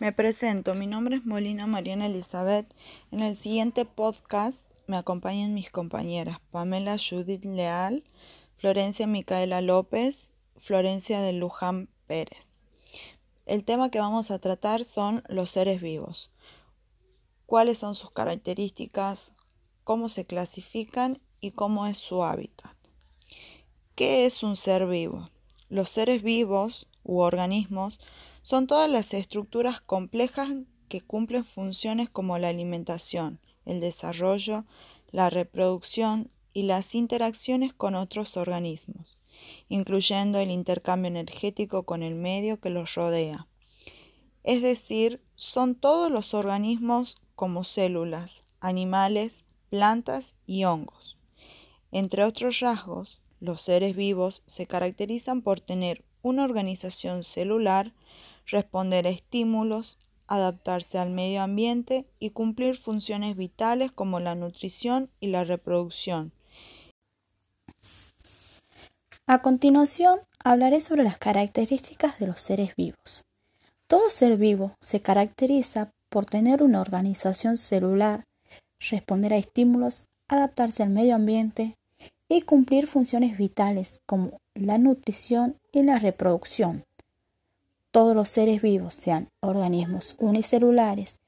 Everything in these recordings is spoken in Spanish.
Me presento, mi nombre es Molina Mariana Elizabeth. En el siguiente podcast me acompañan mis compañeras Pamela Judith Leal, Florencia Micaela López, Florencia de Luján Pérez. El tema que vamos a tratar son los seres vivos. ¿Cuáles son sus características? ¿Cómo se clasifican? ¿Y cómo es su hábitat? ¿Qué es un ser vivo? Los seres vivos u organismos son todas las estructuras complejas que cumplen funciones como la alimentación, el desarrollo, la reproducción y las interacciones con otros organismos, incluyendo el intercambio energético con el medio que los rodea. Es decir, son todos los organismos como células, animales, plantas y hongos. Entre otros rasgos, los seres vivos se caracterizan por tener una organización celular, responder a estímulos, adaptarse al medio ambiente y cumplir funciones vitales como la nutrición y la reproducción. A continuación, hablaré sobre las características de los seres vivos. Todo ser vivo se caracteriza por tener una organización celular, responder a estímulos, adaptarse al medio ambiente y cumplir funciones vitales como la nutrición y la reproducción. Todos los seres vivos, sean organismos unicelulares,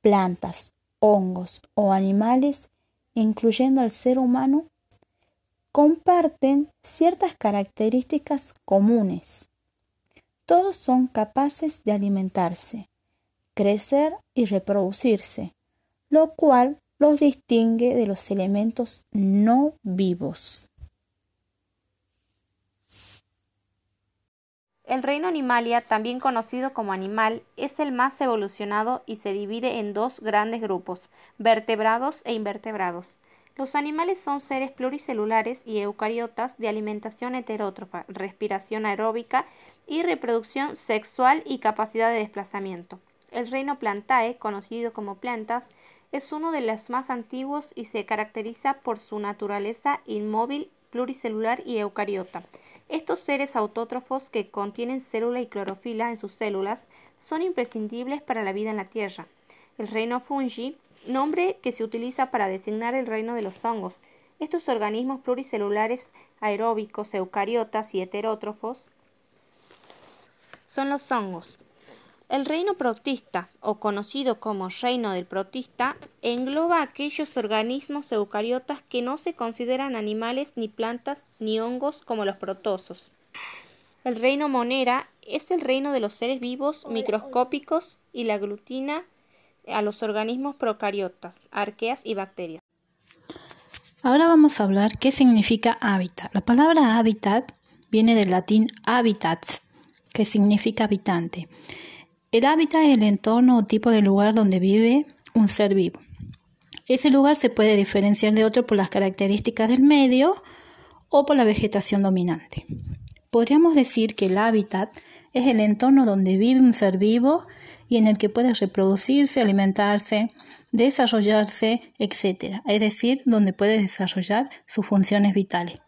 plantas, hongos o animales, incluyendo al ser humano, comparten ciertas características comunes. Todos son capaces de alimentarse, crecer y reproducirse, lo cual los distingue de los elementos no vivos. El reino Animalia, también conocido como animal, es el más evolucionado y se divide en dos grandes grupos, vertebrados e invertebrados. Los animales son seres pluricelulares y eucariotas de alimentación heterótrofa, respiración aeróbica y reproducción sexual y capacidad de desplazamiento. El reino Plantae, conocido como plantas, es uno de los más antiguos y se caracteriza por su naturaleza inmóvil, pluricelular y eucariota. Estos seres autótrofos que contienen célula y clorofila en sus células son imprescindibles para la vida en la Tierra. El reino fungi, nombre que se utiliza para designar el reino de los hongos. Estos organismos pluricelulares aeróbicos, eucariotas y heterótrofos son los hongos. El reino protista, o conocido como reino del protista, engloba aquellos organismos eucariotas que no se consideran animales ni plantas ni hongos como los protosos. El reino monera es el reino de los seres vivos microscópicos y la aglutina a los organismos procariotas, arqueas y bacterias. Ahora vamos a hablar qué significa hábitat. La palabra hábitat viene del latín habitat, que significa habitante. El hábitat es el entorno o tipo de lugar donde vive un ser vivo. Ese lugar se puede diferenciar de otro por las características del medio o por la vegetación dominante. Podríamos decir que el hábitat es el entorno donde vive un ser vivo y en el que puede reproducirse, alimentarse, desarrollarse, etc. Es decir, donde puede desarrollar sus funciones vitales.